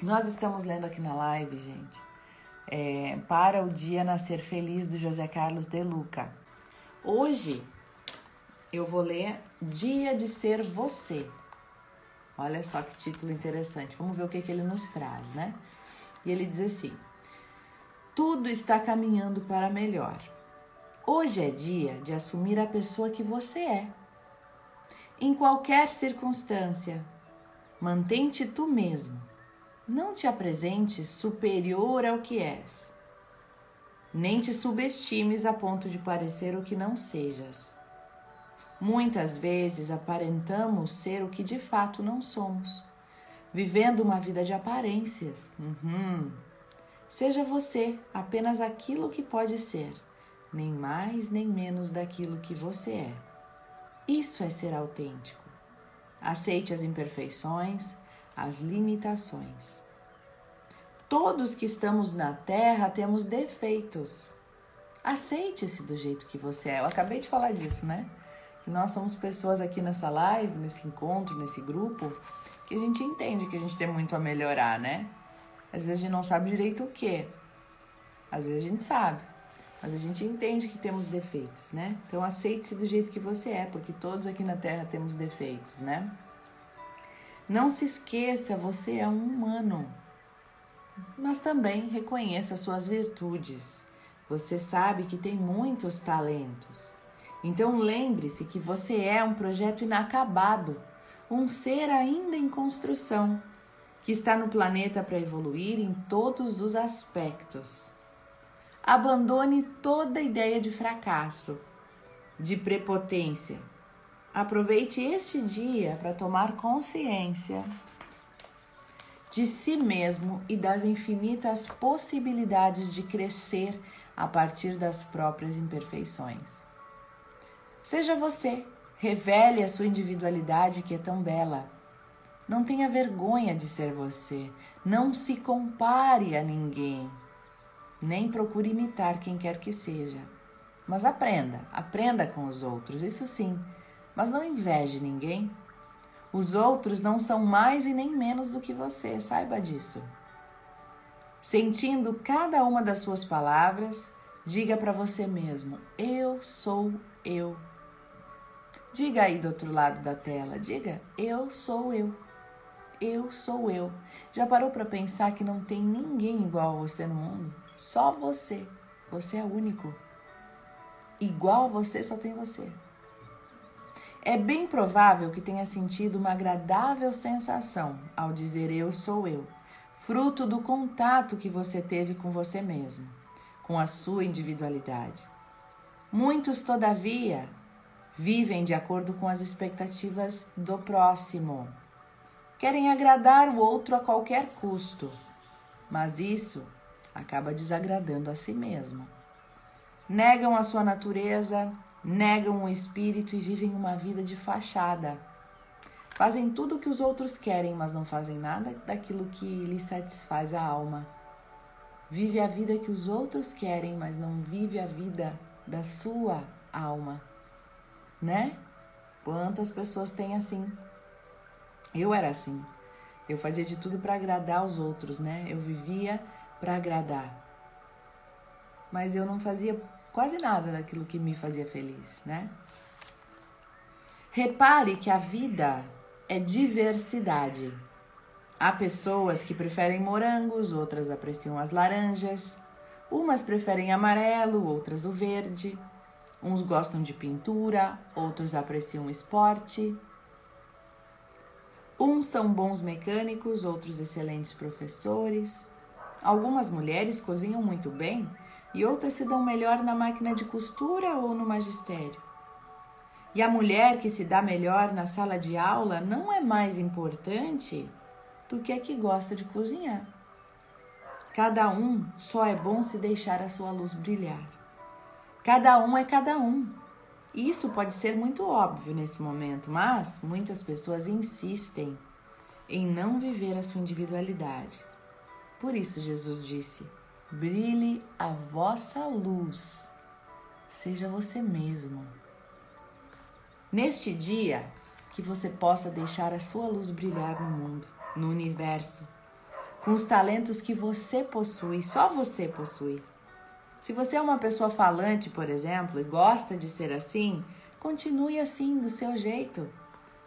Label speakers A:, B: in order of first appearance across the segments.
A: Nós estamos lendo aqui na live, gente, é, para o dia nascer feliz do José Carlos de Luca. Hoje eu vou ler Dia de Ser Você. Olha só que título interessante. Vamos ver o que, que ele nos traz, né? E ele diz assim: Tudo está caminhando para melhor. Hoje é dia de assumir a pessoa que você é. Em qualquer circunstância, mantente tu mesmo. Não te apresentes superior ao que és. Nem te subestimes a ponto de parecer o que não sejas. Muitas vezes aparentamos ser o que de fato não somos, vivendo uma vida de aparências. Uhum. Seja você apenas aquilo que pode ser nem mais nem menos daquilo que você é. Isso é ser autêntico. Aceite as imperfeições, as limitações. Todos que estamos na Terra temos defeitos. Aceite-se do jeito que você é. Eu acabei de falar disso, né? Que nós somos pessoas aqui nessa live, nesse encontro, nesse grupo, que a gente entende que a gente tem muito a melhorar, né? Às vezes a gente não sabe direito o que. Às vezes a gente sabe. Mas a gente entende que temos defeitos, né? Então aceite-se do jeito que você é, porque todos aqui na Terra temos defeitos, né? Não se esqueça, você é um humano. Mas também reconheça suas virtudes. Você sabe que tem muitos talentos. Então lembre-se que você é um projeto inacabado, um ser ainda em construção, que está no planeta para evoluir em todos os aspectos. Abandone toda ideia de fracasso, de prepotência. Aproveite este dia para tomar consciência de si mesmo e das infinitas possibilidades de crescer a partir das próprias imperfeições. Seja você, revele a sua individualidade que é tão bela. Não tenha vergonha de ser você, não se compare a ninguém nem procure imitar quem quer que seja. Mas aprenda, aprenda com os outros, isso sim, mas não inveje ninguém. Os outros não são mais e nem menos do que você, saiba disso. Sentindo cada uma das suas palavras, diga para você mesmo: Eu sou eu. Diga aí do outro lado da tela, diga: Eu sou eu. Eu sou eu. Já parou para pensar que não tem ninguém igual a você no mundo? Só você. Você é único. Igual a você, só tem você. É bem provável que tenha sentido uma agradável sensação ao dizer eu sou eu, fruto do contato que você teve com você mesmo, com a sua individualidade. Muitos, todavia, vivem de acordo com as expectativas do próximo. Querem agradar o outro a qualquer custo, mas isso acaba desagradando a si mesmo. Negam a sua natureza, negam o espírito e vivem uma vida de fachada. Fazem tudo o que os outros querem, mas não fazem nada daquilo que lhes satisfaz a alma. Vive a vida que os outros querem, mas não vive a vida da sua alma. Né? Quantas pessoas têm assim? Eu era assim. Eu fazia de tudo para agradar os outros, né? Eu vivia para agradar. Mas eu não fazia quase nada daquilo que me fazia feliz, né? Repare que a vida é diversidade. Há pessoas que preferem morangos, outras apreciam as laranjas. Umas preferem amarelo, outras o verde. Uns gostam de pintura, outros apreciam esporte. Uns são bons mecânicos, outros excelentes professores. Algumas mulheres cozinham muito bem e outras se dão melhor na máquina de costura ou no magistério. E a mulher que se dá melhor na sala de aula não é mais importante do que a que gosta de cozinhar. Cada um só é bom se deixar a sua luz brilhar. Cada um é cada um. Isso pode ser muito óbvio nesse momento, mas muitas pessoas insistem em não viver a sua individualidade. Por isso, Jesus disse: brilhe a vossa luz, seja você mesmo. Neste dia, que você possa deixar a sua luz brilhar no mundo, no universo, com os talentos que você possui, só você possui. Se você é uma pessoa falante, por exemplo, e gosta de ser assim, continue assim, do seu jeito,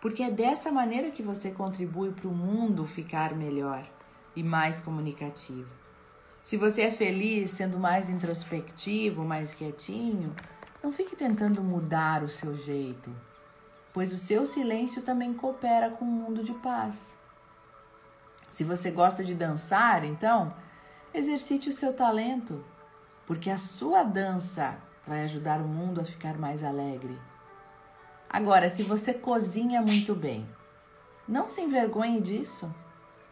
A: porque é dessa maneira que você contribui para o mundo ficar melhor e mais comunicativo. Se você é feliz sendo mais introspectivo, mais quietinho, não fique tentando mudar o seu jeito, pois o seu silêncio também coopera com o um mundo de paz. Se você gosta de dançar, então, exercite o seu talento, porque a sua dança vai ajudar o mundo a ficar mais alegre. Agora, se você cozinha muito bem, não se envergonhe disso.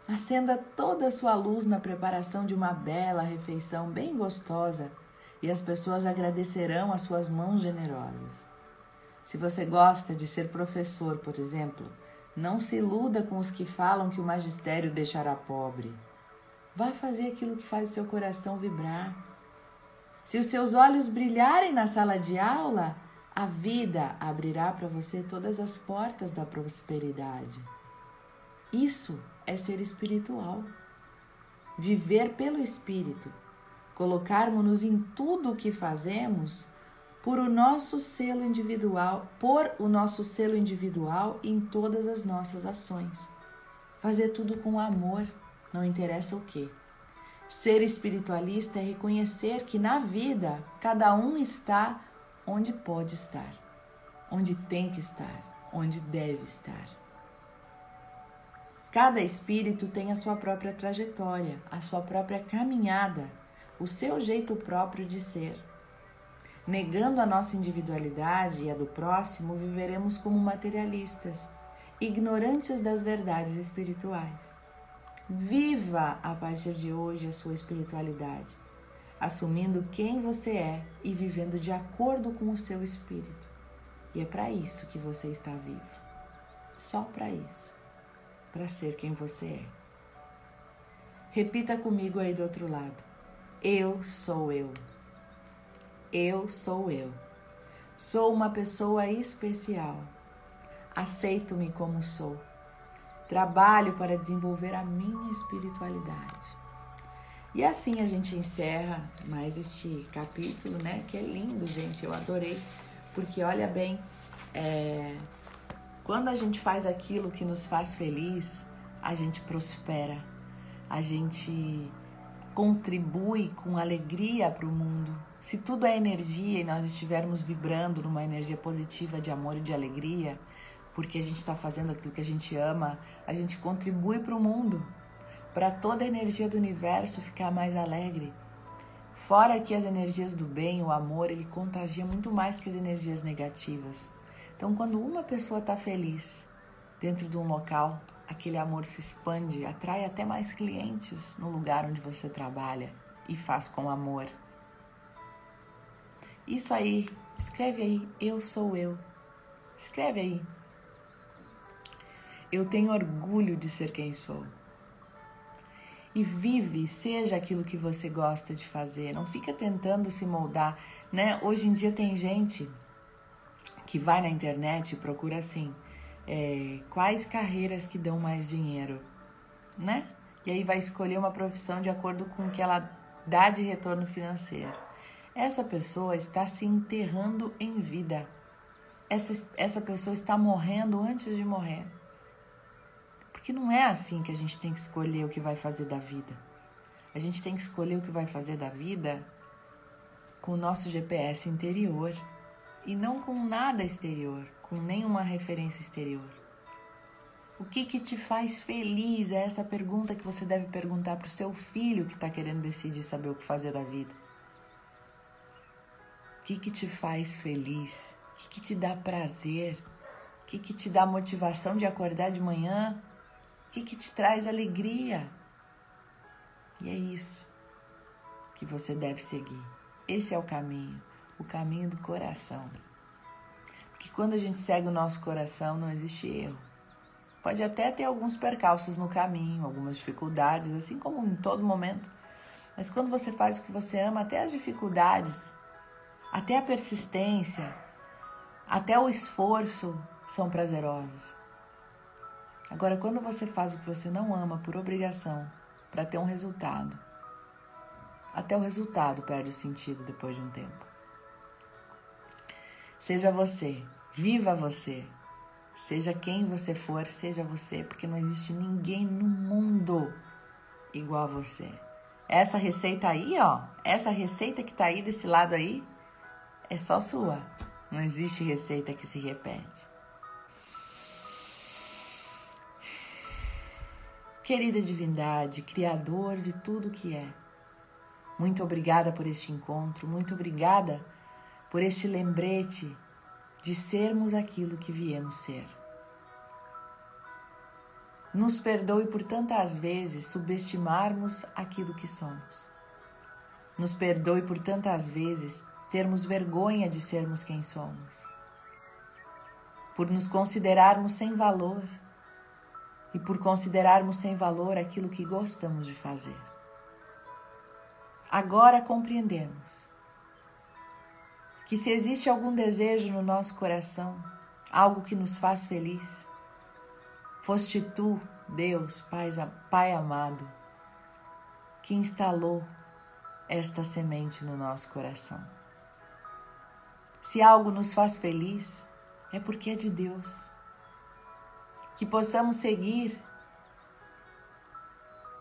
A: Acenda toda a sua luz na preparação de uma bela refeição bem gostosa e as pessoas agradecerão as suas mãos generosas. Se você gosta de ser professor, por exemplo, não se iluda com os que falam que o magistério deixará pobre. Vá fazer aquilo que faz o seu coração vibrar. Se os seus olhos brilharem na sala de aula, a vida abrirá para você todas as portas da prosperidade. Isso é ser espiritual. Viver pelo Espírito, colocarmos-nos em tudo o que fazemos por o nosso selo individual, por o nosso selo individual em todas as nossas ações. Fazer tudo com amor, não interessa o que. Ser espiritualista é reconhecer que na vida cada um está onde pode estar, onde tem que estar, onde deve estar. Cada espírito tem a sua própria trajetória, a sua própria caminhada, o seu jeito próprio de ser. Negando a nossa individualidade e a do próximo, viveremos como materialistas, ignorantes das verdades espirituais. Viva a partir de hoje a sua espiritualidade, assumindo quem você é e vivendo de acordo com o seu espírito. E é para isso que você está vivo. Só para isso para ser quem você é. Repita comigo aí do outro lado. Eu sou eu. Eu sou eu. Sou uma pessoa especial. Aceito-me como sou. Trabalho para desenvolver a minha espiritualidade. E assim a gente encerra mais este capítulo, né? Que é lindo, gente. Eu adorei. Porque olha bem, é, quando a gente faz aquilo que nos faz feliz, a gente prospera, a gente contribui com alegria para o mundo. Se tudo é energia e nós estivermos vibrando numa energia positiva de amor e de alegria, porque a gente está fazendo aquilo que a gente ama, a gente contribui para o mundo, para toda a energia do universo ficar mais alegre. Fora que as energias do bem, o amor, ele contagia muito mais que as energias negativas. Então, quando uma pessoa está feliz dentro de um local, aquele amor se expande, atrai até mais clientes no lugar onde você trabalha e faz com amor. Isso aí, escreve aí, eu sou eu. Escreve aí. Eu tenho orgulho de ser quem sou. E vive, seja aquilo que você gosta de fazer. Não fica tentando se moldar, né? Hoje em dia tem gente que vai na internet e procura assim, é, quais carreiras que dão mais dinheiro, né? E aí vai escolher uma profissão de acordo com o que ela dá de retorno financeiro. Essa pessoa está se enterrando em vida. Essa, essa pessoa está morrendo antes de morrer. Porque não é assim que a gente tem que escolher o que vai fazer da vida. A gente tem que escolher o que vai fazer da vida com o nosso GPS interior e não com nada exterior, com nenhuma referência exterior. O que que te faz feliz? É essa pergunta que você deve perguntar para o seu filho que está querendo decidir saber o que fazer da vida. O que que te faz feliz? O que que te dá prazer? O que que te dá motivação de acordar de manhã? O que que te traz alegria? E é isso que você deve seguir. Esse é o caminho o caminho do coração. Porque quando a gente segue o nosso coração, não existe erro. Pode até ter alguns percalços no caminho, algumas dificuldades, assim como em todo momento. Mas quando você faz o que você ama, até as dificuldades, até a persistência, até o esforço são prazerosos. Agora, quando você faz o que você não ama por obrigação, para ter um resultado. Até o resultado perde o sentido depois de um tempo. Seja você, viva você. Seja quem você for, seja você, porque não existe ninguém no mundo igual a você. Essa receita aí, ó, essa receita que tá aí desse lado aí, é só sua. Não existe receita que se repete. Querida divindade, criador de tudo que é, muito obrigada por este encontro, muito obrigada por este lembrete de sermos aquilo que viemos ser. Nos perdoe por tantas vezes subestimarmos aquilo que somos. Nos perdoe por tantas vezes termos vergonha de sermos quem somos. Por nos considerarmos sem valor e por considerarmos sem valor aquilo que gostamos de fazer. Agora compreendemos que se existe algum desejo no nosso coração, algo que nos faz feliz, foste tu, Deus, Pai, Pai amado, que instalou esta semente no nosso coração. Se algo nos faz feliz, é porque é de Deus. Que possamos seguir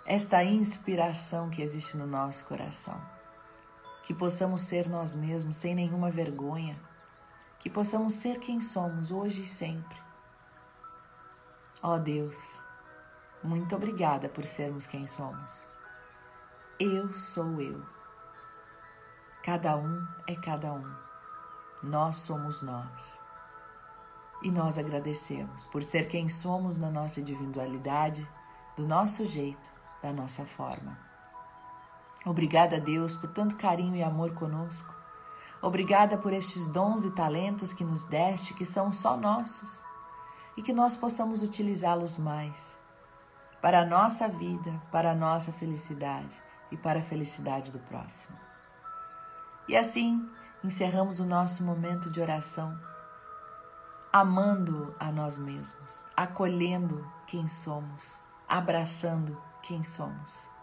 A: esta inspiração que existe no nosso coração que possamos ser nós mesmos sem nenhuma vergonha, que possamos ser quem somos hoje e sempre. Ó oh Deus, muito obrigada por sermos quem somos. Eu sou eu. Cada um é cada um. Nós somos nós. E nós agradecemos por ser quem somos na nossa individualidade, do nosso jeito, da nossa forma. Obrigada, Deus, por tanto carinho e amor conosco. Obrigada por estes dons e talentos que nos deste, que são só nossos, e que nós possamos utilizá-los mais para a nossa vida, para a nossa felicidade e para a felicidade do próximo. E assim encerramos o nosso momento de oração, amando a nós mesmos, acolhendo quem somos, abraçando quem somos.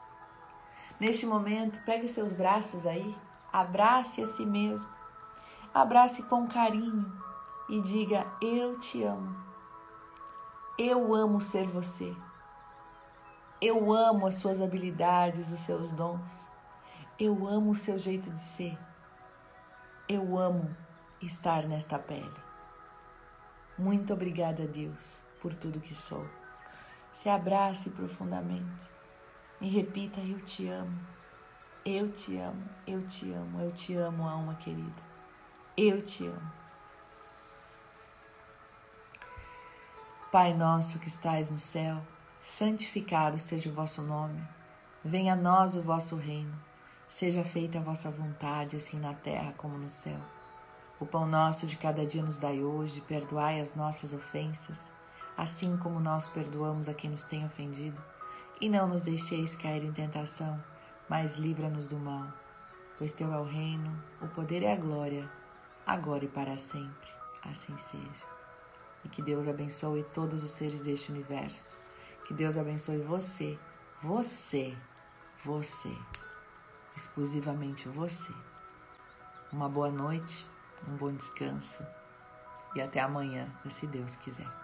A: Neste momento, pegue seus braços aí, abrace a si mesmo, abrace com carinho e diga: Eu te amo. Eu amo ser você. Eu amo as suas habilidades, os seus dons. Eu amo o seu jeito de ser. Eu amo estar nesta pele. Muito obrigada, Deus, por tudo que sou. Se abrace profundamente. E repita: Eu te amo. Eu te amo. Eu te amo. Eu te amo, alma querida. Eu te amo. Pai nosso que estais no céu, santificado seja o vosso nome. Venha a nós o vosso reino. Seja feita a vossa vontade, assim na terra como no céu. O pão nosso de cada dia nos dai hoje, perdoai as nossas ofensas, assim como nós perdoamos a quem nos tem ofendido e não nos deixeis cair em tentação, mas livra-nos do mal. Pois teu é o reino, o poder e a glória, agora e para sempre. Assim seja. E que Deus abençoe todos os seres deste universo. Que Deus abençoe você, você, você, exclusivamente você. Uma boa noite, um bom descanso e até amanhã, se Deus quiser.